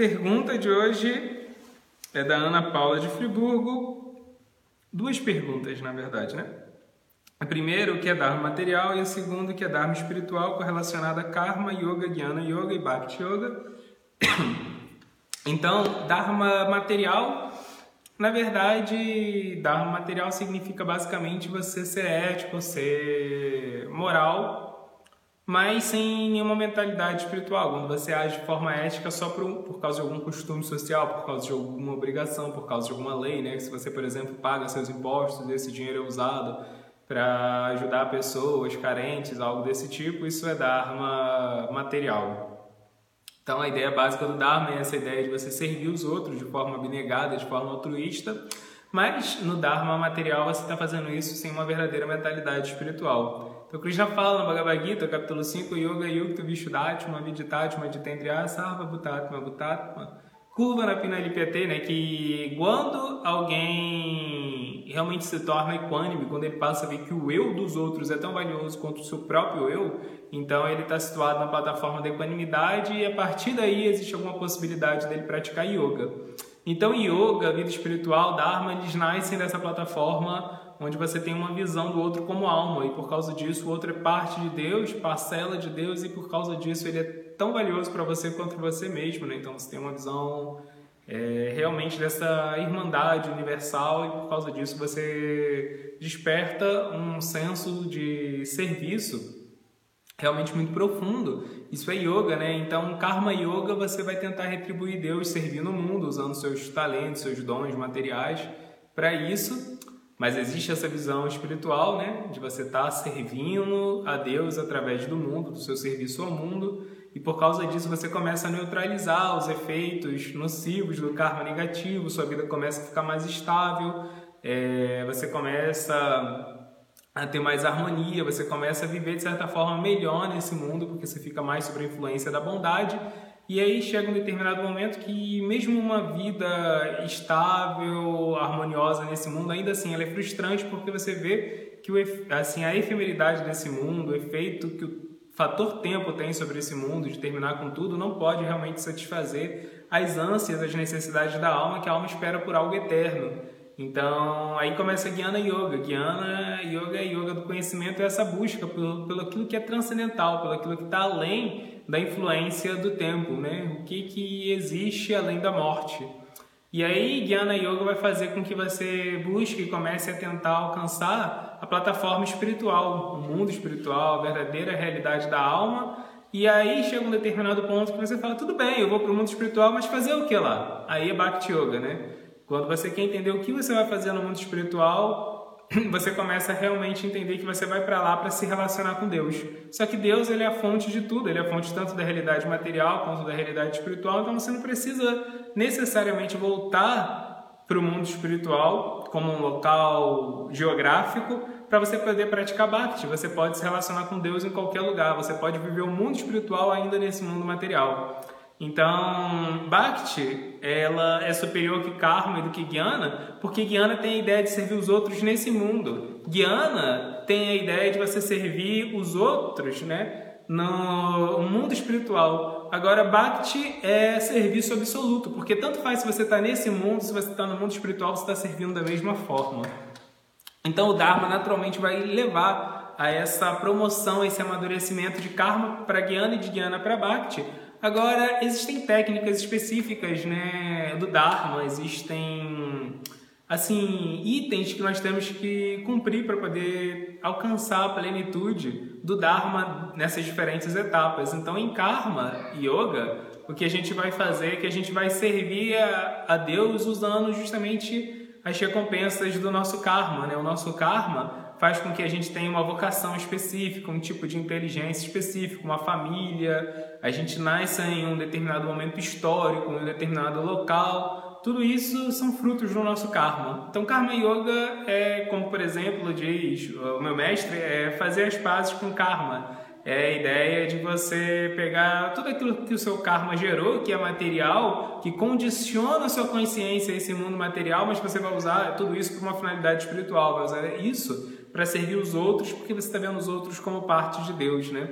pergunta de hoje é da Ana Paula de Friburgo. Duas perguntas, na verdade, né? A primeira, o que é Dharma material, e a segunda, o que é Dharma espiritual, correlacionada a Karma, Yoga, Jnana Yoga e Bhakti Yoga. Então, Dharma material, na verdade, Dharma material significa basicamente você ser ético, ser moral, mas sem nenhuma mentalidade espiritual. Quando você age de forma ética só por, por causa de algum costume social, por causa de alguma obrigação, por causa de alguma lei, né? Se você, por exemplo, paga seus impostos, esse dinheiro é usado para ajudar pessoas carentes, algo desse tipo, isso é Dharma material. Então a ideia básica do Dharma é essa ideia de você servir os outros de forma abnegada, de forma altruísta, mas no Dharma material você está fazendo isso sem uma verdadeira mentalidade espiritual. Então Krishna fala no Bhagavad Gita, capítulo 5, Yoga Yukta Vishuddhatma Vidhitatma Jitendriya Sarva Bhutatma Bhutatma Kurva na Pinalipyate, né? Que quando alguém realmente se torna equânime, quando ele passa a ver que o eu dos outros é tão valioso quanto o seu próprio eu, então ele está situado na plataforma da equanimidade e a partir daí existe alguma possibilidade dele praticar yoga. Então, yoga, vida espiritual, Dharma, eles nascem dessa plataforma onde você tem uma visão do outro como alma e por causa disso o outro é parte de Deus, parcela de Deus e por causa disso ele é tão valioso para você quanto você mesmo, né? Então você tem uma visão é, realmente dessa irmandade universal e por causa disso você desperta um senso de serviço realmente muito profundo. Isso é yoga, né? Então, karma yoga você vai tentar retribuir Deus servindo o mundo, usando seus talentos, seus dons materiais para isso. Mas existe essa visão espiritual, né, de você estar tá servindo a Deus através do mundo, do seu serviço ao mundo, e por causa disso você começa a neutralizar os efeitos nocivos do karma negativo, sua vida começa a ficar mais estável, é, você começa a ter mais harmonia, você começa a viver de certa forma melhor nesse mundo, porque você fica mais sob a influência da bondade e aí chega um determinado momento que mesmo uma vida estável, harmoniosa nesse mundo, ainda assim ela é frustrante porque você vê que o, assim, a efemeridade desse mundo, o efeito que o fator tempo tem sobre esse mundo de terminar com tudo, não pode realmente satisfazer as ânsias, as necessidades da alma, que a alma espera por algo eterno. Então, aí começa a Guiana Yoga. Guiana Yoga é yoga do conhecimento, é essa busca pelo, pelo aquilo que é transcendental, pelo aquilo que está além da influência do tempo, né? O que, que existe além da morte. E aí, Guiana Yoga vai fazer com que você busque e comece a tentar alcançar a plataforma espiritual, o mundo espiritual, a verdadeira realidade da alma. E aí chega um determinado ponto que você fala: tudo bem, eu vou para o mundo espiritual, mas fazer o que lá? Aí é Bhakti Yoga, né? Quando você quer entender o que você vai fazer no mundo espiritual, você começa a realmente entender que você vai para lá para se relacionar com Deus. Só que Deus ele é a fonte de tudo, ele é a fonte tanto da realidade material quanto da realidade espiritual, então você não precisa necessariamente voltar para o mundo espiritual como um local geográfico para você poder praticar Bhakti. Você pode se relacionar com Deus em qualquer lugar, você pode viver o mundo espiritual ainda nesse mundo material. Então, Bhakti, ela é superior que Karma e do que Jnana, porque Jnana tem a ideia de servir os outros nesse mundo. Jnana tem a ideia de você servir os outros, né, no mundo espiritual. Agora, Bhakti é serviço absoluto, porque tanto faz se você está nesse mundo, se você está no mundo espiritual, você está servindo da mesma forma. Então, o Dharma naturalmente vai levar a essa promoção, esse amadurecimento de Karma para Jnana e de Jnana para Bhakti, Agora, existem técnicas específicas né, do Dharma, existem assim itens que nós temos que cumprir para poder alcançar a plenitude do Dharma nessas diferentes etapas. Então, em Karma Yoga, o que a gente vai fazer é que a gente vai servir a, a Deus usando justamente as recompensas do nosso karma. Né? O nosso karma faz com que a gente tenha uma vocação específica, um tipo de inteligência específica, uma família, a gente nasce em um determinado momento histórico, em um determinado local. Tudo isso são frutos do nosso karma. Então, karma yoga é, como por exemplo diz o meu mestre, é fazer as pazes com karma. É a ideia de você pegar tudo aquilo que o seu karma gerou, que é material, que condiciona a sua consciência a esse mundo material, mas você vai usar tudo isso para uma finalidade espiritual, vai usar isso para servir os outros, porque você está vendo os outros como parte de Deus, né?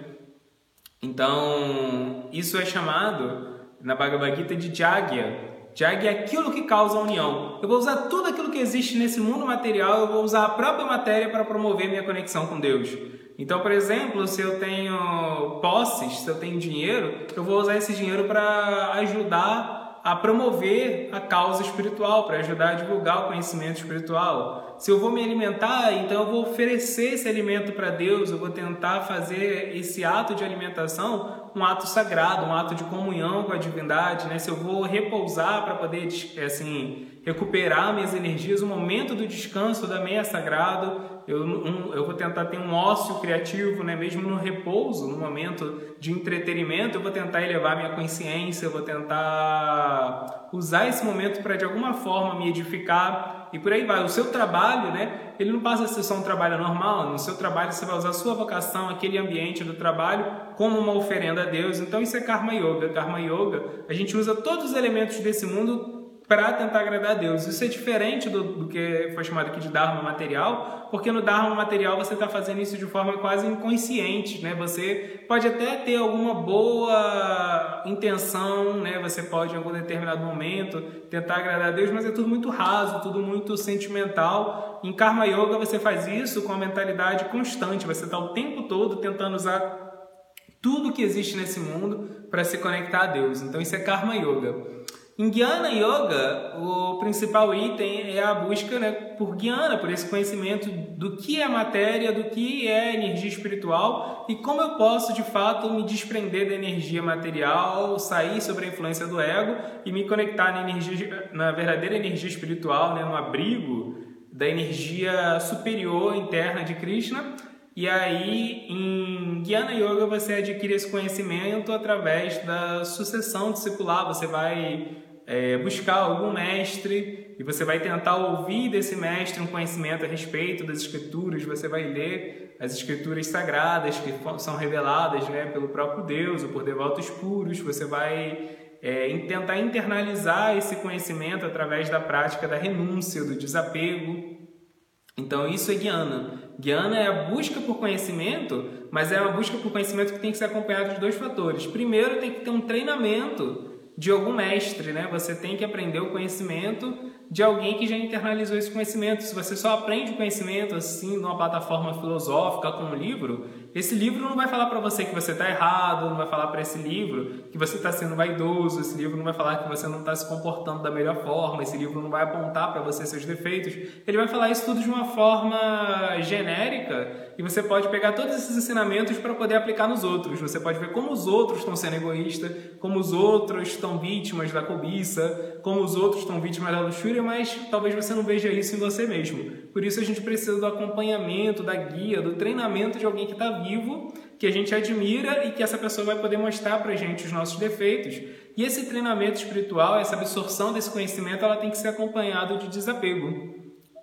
Então, isso é chamado na Bhagavad Gita de Jagya. Jagya é aquilo que causa a união. Eu vou usar tudo aquilo que existe nesse mundo material, eu vou usar a própria matéria para promover minha conexão com Deus. Então, por exemplo, se eu tenho posses, se eu tenho dinheiro, eu vou usar esse dinheiro para ajudar a promover a causa espiritual, para ajudar a divulgar o conhecimento espiritual. Se eu vou me alimentar, então eu vou oferecer esse alimento para Deus, eu vou tentar fazer esse ato de alimentação um ato sagrado, um ato de comunhão com a divindade, né? Se eu vou repousar para poder assim recuperar minhas energias, o momento do descanso também é sagrado eu, um, eu vou tentar ter um ócio criativo, né? mesmo no repouso, no momento de entretenimento, eu vou tentar elevar minha consciência, eu vou tentar usar esse momento para de alguma forma me edificar e por aí vai. O seu trabalho, né? Ele não passa a ser só um trabalho normal. No seu trabalho você vai usar a sua vocação, aquele ambiente do trabalho, como uma oferenda a Deus. Então isso é Karma Yoga. Karma Yoga, a gente usa todos os elementos desse mundo para tentar agradar a Deus. Isso é diferente do, do, que foi chamado aqui de Dharma material, porque no Dharma material você está fazendo isso de forma quase inconsciente, né? Você pode até ter alguma boa intenção, né? Você pode em algum determinado momento tentar agradar a Deus, mas é tudo muito raso, tudo muito sentimental. Em Karma Yoga você faz isso com a mentalidade constante, você está o tempo todo tentando usar tudo que existe nesse mundo para se conectar a Deus. Então isso é Karma Yoga. Em Jnana Yoga, o principal item é a busca né, por Jnana, por esse conhecimento do que é matéria, do que é energia espiritual e como eu posso de fato me desprender da energia material, sair sobre a influência do ego e me conectar na, energia, na verdadeira energia espiritual, né, no abrigo da energia superior interna de Krishna. E aí, em Jnana Yoga, você adquire esse conhecimento através da sucessão discipular. Você vai é, buscar algum mestre e você vai tentar ouvir desse mestre um conhecimento a respeito das escrituras, você vai ler as escrituras sagradas que são reveladas né, pelo próprio Deus ou por devotos puros, você vai é, tentar internalizar esse conhecimento através da prática da renúncia, do desapego. Então isso é guiana. Guiana é a busca por conhecimento, mas é uma busca por conhecimento que tem que ser acompanhada de dois fatores. Primeiro, tem que ter um treinamento de algum mestre, né? Você tem que aprender o conhecimento de alguém que já internalizou esse conhecimento. Se você só aprende o conhecimento assim numa plataforma filosófica com um livro, esse livro não vai falar para você que você está errado, não vai falar para esse livro que você está sendo vaidoso, esse livro não vai falar que você não está se comportando da melhor forma, esse livro não vai apontar para você seus defeitos. Ele vai falar isso tudo de uma forma genérica e você pode pegar todos esses ensinamentos para poder aplicar nos outros. Você pode ver como os outros estão sendo egoístas, como os outros estão vítimas da cobiça, como os outros estão vítimas da luxúria, mas talvez você não veja isso em você mesmo. Por isso a gente precisa do acompanhamento, da guia, do treinamento de alguém que está vivo, que a gente admira e que essa pessoa vai poder mostrar para a gente os nossos defeitos. E esse treinamento espiritual, essa absorção desse conhecimento, ela tem que ser acompanhado de desapego.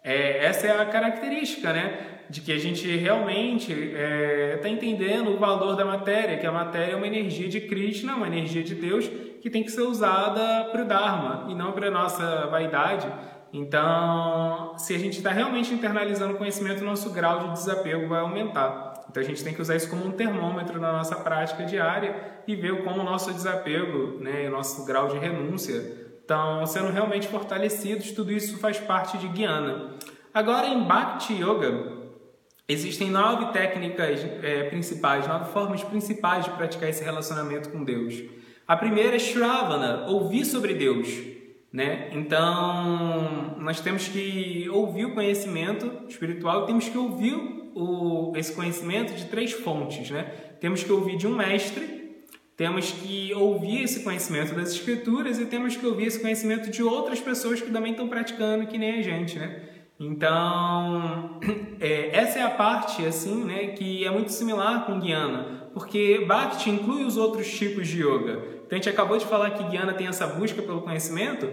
É, essa é a característica, né? De que a gente realmente está é, tá entendendo o valor da matéria, que a matéria é uma energia de Krishna, uma energia de Deus, que tem que ser usada para o Dharma e não para a nossa vaidade. Então, se a gente está realmente internalizando o conhecimento, nosso grau de desapego vai aumentar. Então a gente tem que usar isso como um termômetro na nossa prática diária e ver como o nosso desapego, né, o nosso grau de renúncia estão sendo realmente fortalecidos. Tudo isso faz parte de Guiana. Agora, em Bhakti Yoga, existem nove técnicas é, principais, nove formas principais de praticar esse relacionamento com Deus. A primeira é Shravana, ouvir sobre Deus. Né? Então, nós temos que ouvir o conhecimento espiritual e temos que ouvir o, esse conhecimento de três fontes, né? Temos que ouvir de um mestre, temos que ouvir esse conhecimento das escrituras e temos que ouvir esse conhecimento de outras pessoas que também estão praticando que nem a gente, né? Então, é, essa é a parte assim, né, que é muito similar com Guiana, porque Bhakti inclui os outros tipos de yoga. Então a gente acabou de falar que Guiana tem essa busca pelo conhecimento,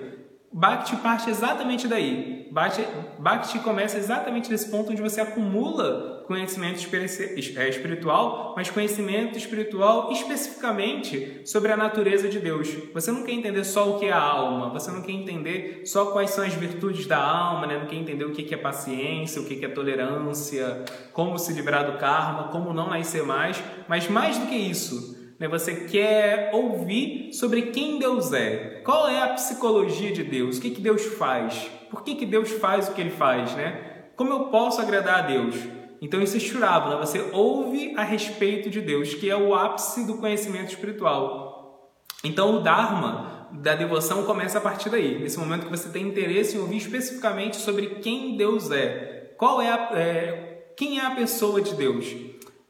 Bhakti parte exatamente daí. Bhakti, Bhakti começa exatamente nesse ponto onde você acumula conhecimento é, espiritual, mas conhecimento espiritual especificamente sobre a natureza de Deus. Você não quer entender só o que é a alma, você não quer entender só quais são as virtudes da alma, né? não quer entender o que é paciência, o que é tolerância, como se livrar do karma, como não nascer mais, mas mais do que isso né? Você quer ouvir sobre quem Deus é, qual é a psicologia de Deus, o que, que Deus faz, por que, que Deus faz o que Ele faz, né? Como eu posso agradar a Deus? Então isso é Shurabana, você ouve a respeito de Deus, que é o ápice do conhecimento espiritual. Então o Dharma da devoção começa a partir daí, nesse momento que você tem interesse em ouvir especificamente sobre quem Deus é, qual é, a, é quem é a pessoa de Deus.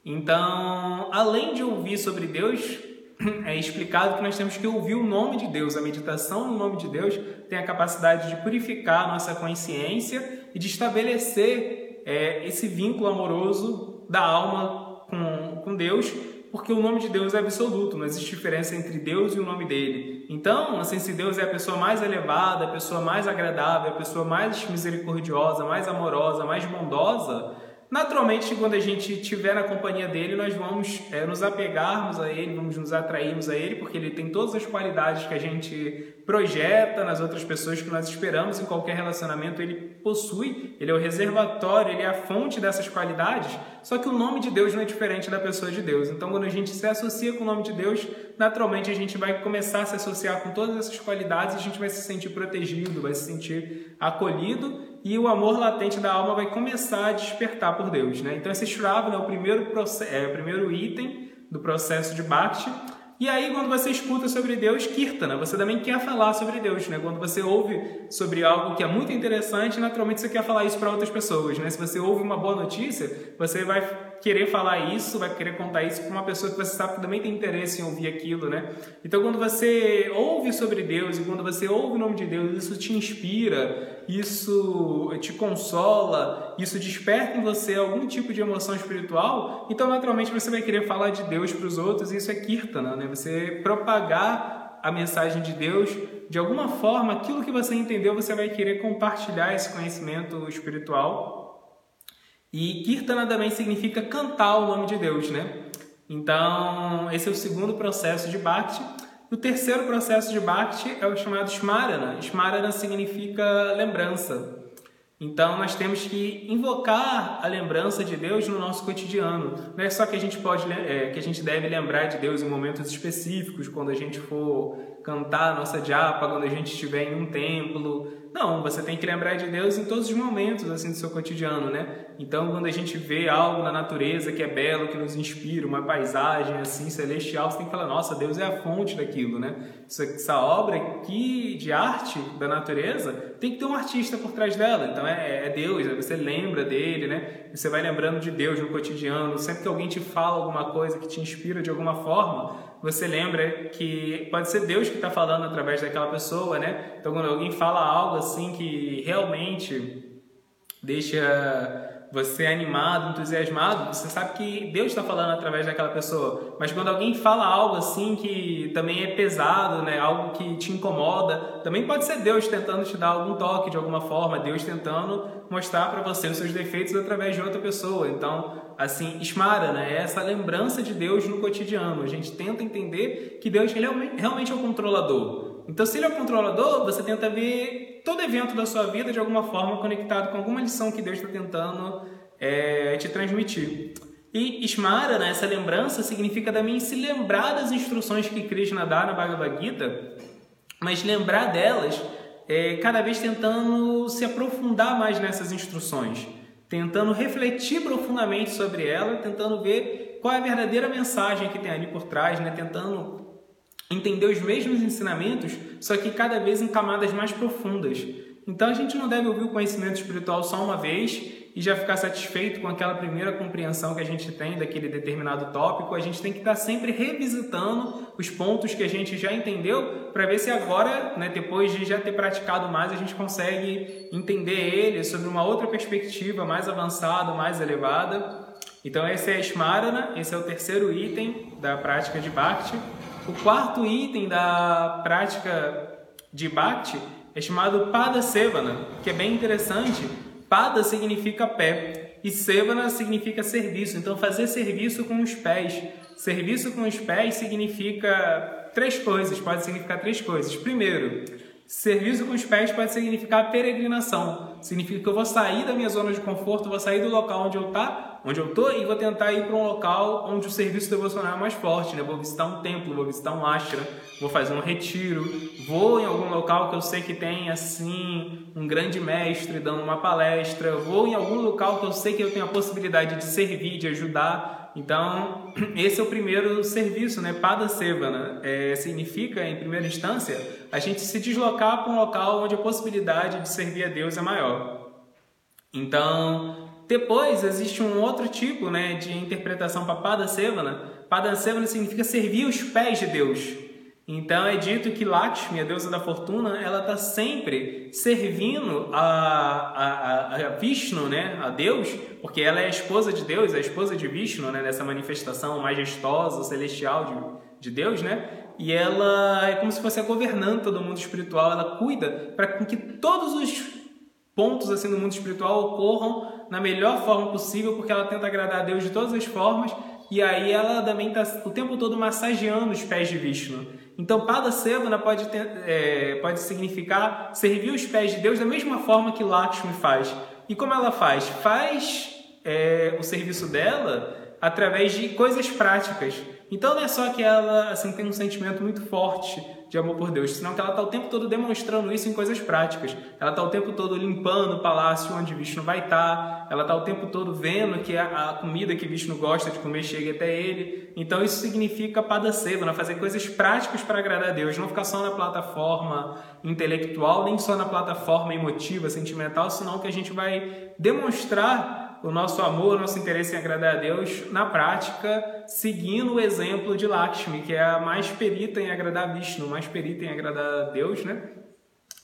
Então, além de ouvir sobre Deus, é explicado que nós temos que ouvir o nome de Deus. A meditação no nome de Deus tem a capacidade de purificar a nossa consciência e de estabelecer é, esse vínculo amoroso da alma com, com Deus, porque o nome de Deus é absoluto, não existe diferença entre Deus e o nome dele. Então, assim, se Deus é a pessoa mais elevada, a pessoa mais agradável, a pessoa mais misericordiosa, mais amorosa, mais bondosa, Naturalmente, quando a gente estiver na companhia dele, nós vamos é, nos apegarmos a ele, vamos nos atrairmos a ele, porque ele tem todas as qualidades que a gente projeta nas outras pessoas que nós esperamos em qualquer relacionamento, ele possui, ele é o reservatório, ele é a fonte dessas qualidades. Só que o nome de Deus não é diferente da pessoa de Deus. Então, quando a gente se associa com o nome de Deus, naturalmente a gente vai começar a se associar com todas essas qualidades, a gente vai se sentir protegido, vai se sentir acolhido e o amor latente da alma vai começar a despertar por Deus. Né? Então, esse Shravana é o primeiro, é o primeiro item do processo de Bhakti. E aí, quando você escuta sobre Deus, Kirtana, você também quer falar sobre Deus. Né? Quando você ouve sobre algo que é muito interessante, naturalmente você quer falar isso para outras pessoas. Né? Se você ouve uma boa notícia, você vai querer falar isso, vai querer contar isso para uma pessoa que você sabe que também tem interesse em ouvir aquilo, né? Então, quando você ouve sobre Deus e quando você ouve o nome de Deus, isso te inspira, isso te consola, isso desperta em você algum tipo de emoção espiritual, então naturalmente você vai querer falar de Deus para os outros, e isso é kirtana, né? Você propagar a mensagem de Deus, de alguma forma, aquilo que você entendeu, você vai querer compartilhar esse conhecimento espiritual e Kirtana também significa cantar o nome de Deus, né? Então, esse é o segundo processo de Bhakti. O terceiro processo de Bhakti é o chamado Smarana. Smarana significa lembrança. Então, nós temos que invocar a lembrança de Deus no nosso cotidiano. Não é só que a gente pode, é, que a gente deve lembrar de Deus em momentos específicos, quando a gente for cantar a nossa japa, quando a gente estiver em um templo, não, você tem que lembrar de Deus em todos os momentos assim do seu cotidiano, né? Então, quando a gente vê algo na natureza que é belo, que nos inspira, uma paisagem assim celestial, você tem que falar: "Nossa, Deus é a fonte daquilo", né? Essa, essa obra aqui de arte da natureza tem que ter um artista por trás dela. Então é, é Deus, né? você lembra dele, né? Você vai lembrando de Deus no cotidiano. Sempre que alguém te fala alguma coisa que te inspira de alguma forma, você lembra que pode ser Deus que está falando através daquela pessoa, né? Então, quando alguém fala algo assim que realmente deixa você animado, entusiasmado, você sabe que Deus está falando através daquela pessoa. Mas quando alguém fala algo assim que também é pesado, né, algo que te incomoda, também pode ser Deus tentando te dar algum toque de alguma forma, Deus tentando mostrar para você os seus defeitos através de outra pessoa. Então, assim, Ismara, né, é essa lembrança de Deus no cotidiano. A gente tenta entender que Deus realmente é o controlador. Então, se ele é o controlador, você tenta ver todo evento da sua vida de alguma forma conectado com alguma lição que Deus está tentando é, te transmitir. E Smara, né, essa lembrança, significa também se lembrar das instruções que Krishna dá na Bhagavad Gita, mas lembrar delas é, cada vez tentando se aprofundar mais nessas instruções, tentando refletir profundamente sobre ela, tentando ver qual é a verdadeira mensagem que tem ali por trás, né, tentando entender os mesmos ensinamentos, só que cada vez em camadas mais profundas. Então a gente não deve ouvir o conhecimento espiritual só uma vez e já ficar satisfeito com aquela primeira compreensão que a gente tem daquele determinado tópico. A gente tem que estar sempre revisitando os pontos que a gente já entendeu para ver se agora, né, depois de já ter praticado mais, a gente consegue entender ele sobre uma outra perspectiva mais avançada, mais elevada. Então esse é Smarana, esse é o terceiro item da prática de Bhakti. O quarto item da prática de Bhakti é chamado Pada Sevana, que é bem interessante. Pada significa pé e Sevana significa serviço. Então, fazer serviço com os pés. Serviço com os pés significa três coisas, pode significar três coisas. Primeiro, serviço com os pés pode significar peregrinação. Significa que eu vou sair da minha zona de conforto, vou sair do local onde eu estou onde eu tô e vou tentar ir para um local onde o serviço devocional é mais forte, né? Vou visitar um templo, vou visitar um ashram, vou fazer um retiro, vou em algum local que eu sei que tem assim um grande mestre dando uma palestra, vou em algum local que eu sei que eu tenho a possibilidade de servir, de ajudar. Então, esse é o primeiro serviço, né? Pada Sevana. É, significa, em primeira instância, a gente se deslocar para um local onde a possibilidade de servir a Deus é maior. Então, depois existe um outro tipo né, de interpretação para Pada Sevana. Pada Sevana significa servir os pés de Deus. Então é dito que Lakshmi, a deusa da fortuna, ela está sempre servindo a, a, a, Vishnu, né, a Deus, porque ela é a esposa de Deus, a esposa de Vishnu, né, nessa manifestação majestosa, celestial de, de Deus, né? E ela é como se fosse a governanta do mundo espiritual, ela cuida para que todos os pontos assim do mundo espiritual ocorram na melhor forma possível, porque ela tenta agradar a Deus de todas as formas, e aí ela também está o tempo todo massageando os pés de Vishnu. Então, Pada Sevana pode, ter, é, pode significar servir os pés de Deus da mesma forma que Lakshmi faz. E como ela faz? Faz é, o serviço dela através de coisas práticas. Então não é só que ela assim tem um sentimento muito forte de amor por Deus, senão que ela está o tempo todo demonstrando isso em coisas práticas. Ela está o tempo todo limpando o palácio onde Vishnu vai estar, ela está o tempo todo vendo que a, a, comida que Vishnu gosta de comer chega até ele. Então isso significa padaceva, fazer coisas práticas para agradar a Deus, não ficar só na plataforma intelectual, nem só na plataforma emotiva, sentimental, senão que a gente vai demonstrar o nosso amor, o nosso interesse em agradar a Deus na prática, seguindo o exemplo de Lakshmi, que é a mais perita em agradar Vishnu, mais perita em agradar a Deus, né?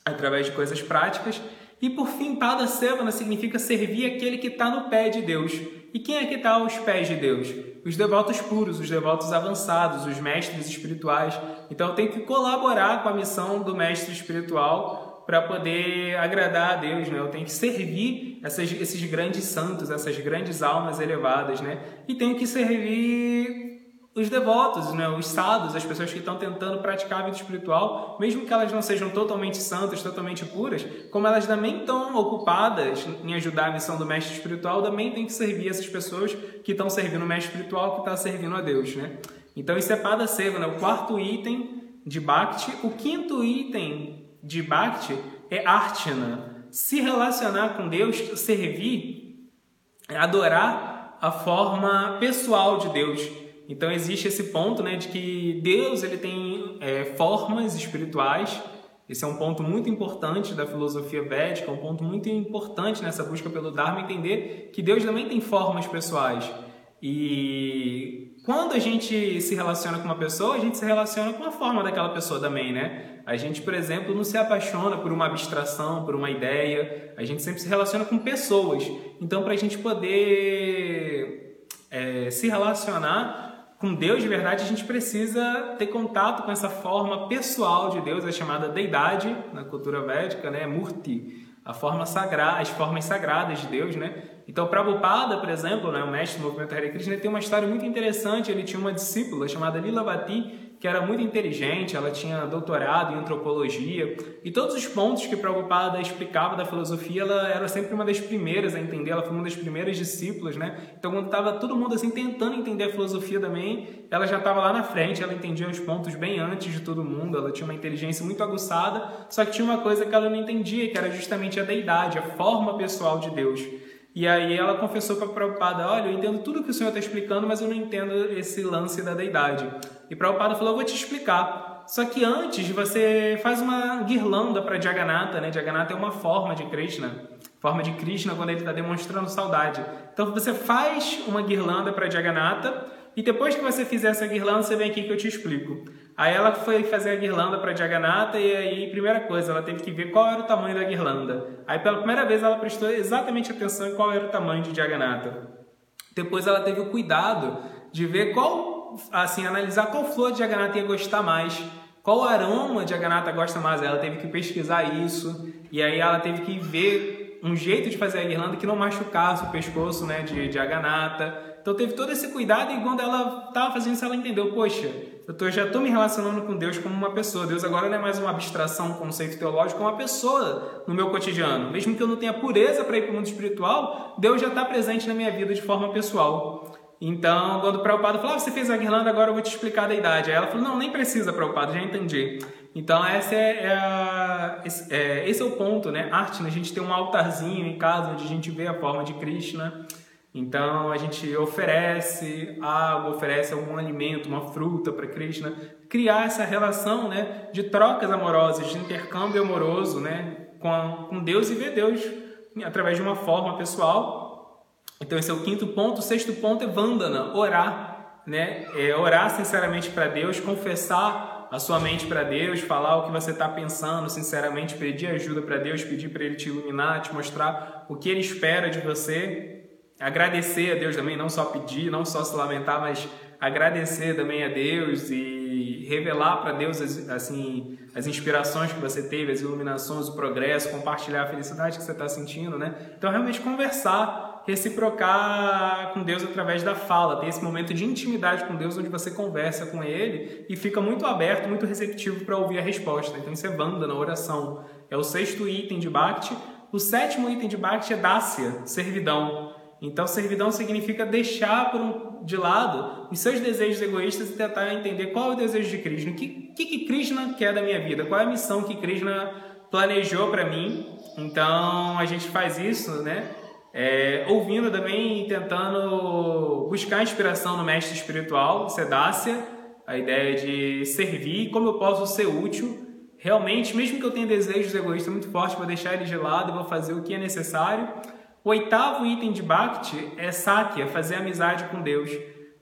Através de coisas práticas. E por fim, Pada Sevana significa servir aquele que está no pé de Deus. E quem é que está aos pés de Deus? Os devotos puros, os devotos avançados, os mestres espirituais. Então tenho que colaborar com a missão do mestre espiritual para poder agradar a Deus, né? Eu tenho que servir essas, esses grandes santos, essas grandes almas elevadas, né? E tenho que servir os devotos, né? Os sados, as pessoas que estão tentando praticar a vida espiritual, mesmo que elas não sejam totalmente santas, totalmente puras, como elas também estão ocupadas em ajudar a missão do mestre espiritual, também tem que servir essas pessoas que estão servindo o mestre espiritual, que está servindo a Deus, né? Então isso é Pada Seva, né? O quarto item de Bhakti. O quinto item de Bhakti é Archana, se relacionar com Deus, servir, adorar a forma pessoal de Deus. Então existe esse ponto né, de que Deus ele tem é, formas espirituais. Esse é um ponto muito importante da filosofia védica, um ponto muito importante nessa busca pelo Dharma, entender que Deus também tem formas pessoais. E quando a gente se relaciona com uma pessoa, a gente se relaciona com a forma daquela pessoa também, né? A gente, por exemplo, não se apaixona por uma abstração, por uma ideia. A gente sempre se relaciona com pessoas. Então, para a gente poder é, se relacionar com Deus de verdade, a gente precisa ter contato com essa forma pessoal de Deus, é chamada deidade na cultura védica, né? Murti a forma sagrada, as formas sagradas de Deus, né? Então, Prabhupada, por exemplo, né, o mestre do movimento Hare Krishna, tem uma história muito interessante. Ele tinha uma discípula chamada Lilavati, que era muito inteligente, ela tinha doutorado em antropologia, e todos os pontos que Prabhupada explicava da filosofia, ela era sempre uma das primeiras a entender, ela foi uma das primeiras discípulas, né? Então, quando estava todo mundo assim tentando entender a filosofia também, ela já estava lá na frente, ela entendia os pontos bem antes de todo mundo, ela tinha uma inteligência muito aguçada, só que tinha uma coisa que ela não entendia, que era justamente a deidade, a forma pessoal de Deus. E aí ela confessou para Prabhupada, olha, eu entendo tudo que o senhor está explicando, mas eu não entendo esse lance da deidade. E Prabhupada falou, eu vou te explicar. Só que antes você faz uma guirlanda para Jagannatha, né? Jagannatha é uma forma de Krishna, forma de Krishna quando ele está demonstrando saudade. Então você faz uma guirlanda para Jagannatha e depois que você fizer essa guirlanda, você vem aqui que eu te explico. Aí ela foi fazer a guirlanda para Jagannatha e aí, primeira coisa, ela teve que ver qual era o tamanho da guirlanda. Aí, pela primeira vez, ela prestou exatamente atenção em qual era o tamanho de Jagannatha. Depois, ela teve o cuidado de ver qual, assim, analisar qual flor de Jagannatha ia gostar mais, qual aroma de Jagannatha gosta mais. Ela teve que pesquisar isso e aí ela teve que ver um jeito de fazer a guirlanda que não machucasse o pescoço, né, de, de. Então teve todo esse cuidado e quando ela estava fazendo isso, ela entendeu, poxa, eu tô, já estou me relacionando com Deus como uma pessoa. Deus agora não é mais uma abstração, um conceito teológico, é uma pessoa no meu cotidiano. Mesmo que eu não tenha pureza para ir para o mundo espiritual, Deus já está presente na minha vida de forma pessoal. Então, quando o Prabhupada falou, ah, você fez a guirlanda, agora eu vou te explicar da idade. Aí ela falou, não, nem precisa, Prabhupada, já entendi. Então, essa é, é, a, esse, é, esse é o ponto, né? Arte, né? a gente tem um altarzinho em casa onde a gente vê a forma de Krishna. Então, a gente oferece água, oferece algum alimento, uma fruta para Krishna. Criar essa relação né, de trocas amorosas, de intercâmbio amoroso né, com, com Deus e ver Deus através de uma forma pessoal então esse é o quinto ponto. O sexto ponto é vandana, orar, né? É orar sinceramente para Deus, confessar a sua mente para Deus, falar o que você está pensando, sinceramente pedir ajuda para Deus, pedir para Ele te iluminar, te mostrar o que Ele espera de você, agradecer a Deus também, não só pedir, não só se lamentar, mas agradecer também a Deus e revelar para Deus as, assim as inspirações que você teve, as iluminações, o progresso, compartilhar a felicidade que você está sentindo, né? Então realmente conversar reciprocar com Deus através da fala, ter esse momento de intimidade com Deus onde você conversa com Ele e fica muito aberto, muito receptivo para ouvir a resposta. Então isso é banda na oração. É o sexto item de Bhakti. O sétimo item de Bhakti é Dasya, servidão. Então servidão significa deixar por de lado os seus desejos egoístas e tentar entender qual é o desejo de Krishna. O que, que, que Krishna quer da minha vida? Qual é a missão que Krishna planejou para mim? Então a gente faz isso, né? É, ouvindo também e tentando buscar inspiração no mestre espiritual, Sedácia, a ideia de servir, como eu posso ser útil. Realmente, mesmo que eu tenha desejos egoístas muito fortes, vou deixar eles de lado, vou fazer o que é necessário. O oitavo item de Bhakti é Sakya, fazer amizade com Deus.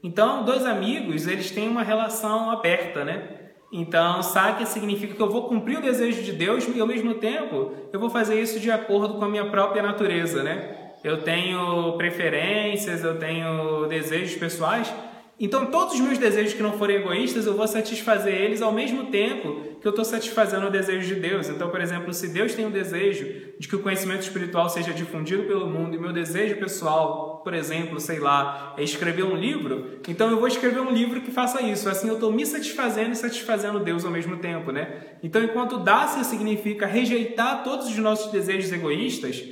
Então, dois amigos, eles têm uma relação aberta, né? Então, Sakya significa que eu vou cumprir o desejo de Deus e, ao mesmo tempo, eu vou fazer isso de acordo com a minha própria natureza, né? eu tenho preferências, eu tenho desejos pessoais. Então, todos os meus desejos que não forem egoístas, eu vou satisfazer eles ao mesmo tempo que eu estou satisfazendo o desejo de Deus. Então, por exemplo, se Deus tem o desejo de que o conhecimento espiritual seja difundido pelo mundo e meu desejo pessoal, por exemplo, sei lá, é escrever um livro, então eu vou escrever um livro que faça isso. Assim, eu estou me satisfazendo e satisfazendo Deus ao mesmo tempo, né? Então, enquanto dar-se significa rejeitar todos os nossos desejos egoístas,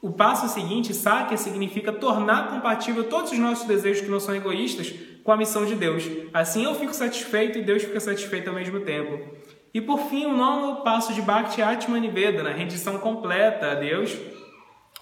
o passo seguinte, Sakya, significa tornar compatível todos os nossos desejos que não são egoístas com a missão de Deus. Assim eu fico satisfeito e Deus fica satisfeito ao mesmo tempo. E por fim, o nono passo de Bhakti Atmanivedana, rendição completa a Deus.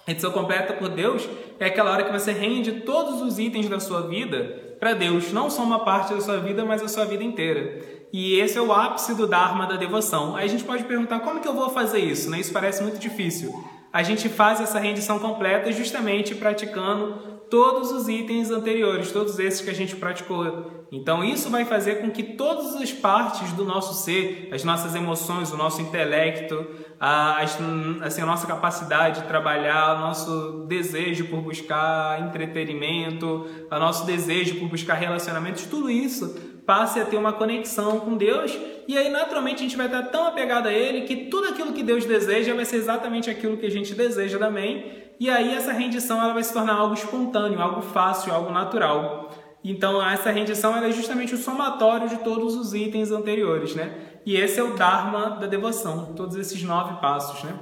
Rendição completa por Deus é aquela hora que você rende todos os itens da sua vida para Deus, não só uma parte da sua vida, mas a sua vida inteira. E esse é o ápice do Dharma da devoção. Aí a gente pode perguntar como que eu vou fazer isso, né? Isso parece muito difícil a gente faz essa rendição completa justamente praticando todos os itens anteriores, todos esses que a gente praticou. Então, isso vai fazer com que todas as partes do nosso ser, as nossas emoções, o nosso intelecto, a, assim, a nossa capacidade de trabalhar, o nosso desejo por buscar entretenimento, o nosso desejo por buscar relacionamentos, tudo isso passe a ter uma conexão com Deus e aí naturalmente a gente vai estar tão apegado a Ele que tudo aquilo que Deus deseja vai ser exatamente aquilo que a gente deseja também e aí essa rendição ela vai se tornar algo espontâneo, algo fácil, algo natural. Então essa rendição é justamente o somatório de todos os itens anteriores, né? E esse é o Dharma da devoção, todos esses nove passos, né?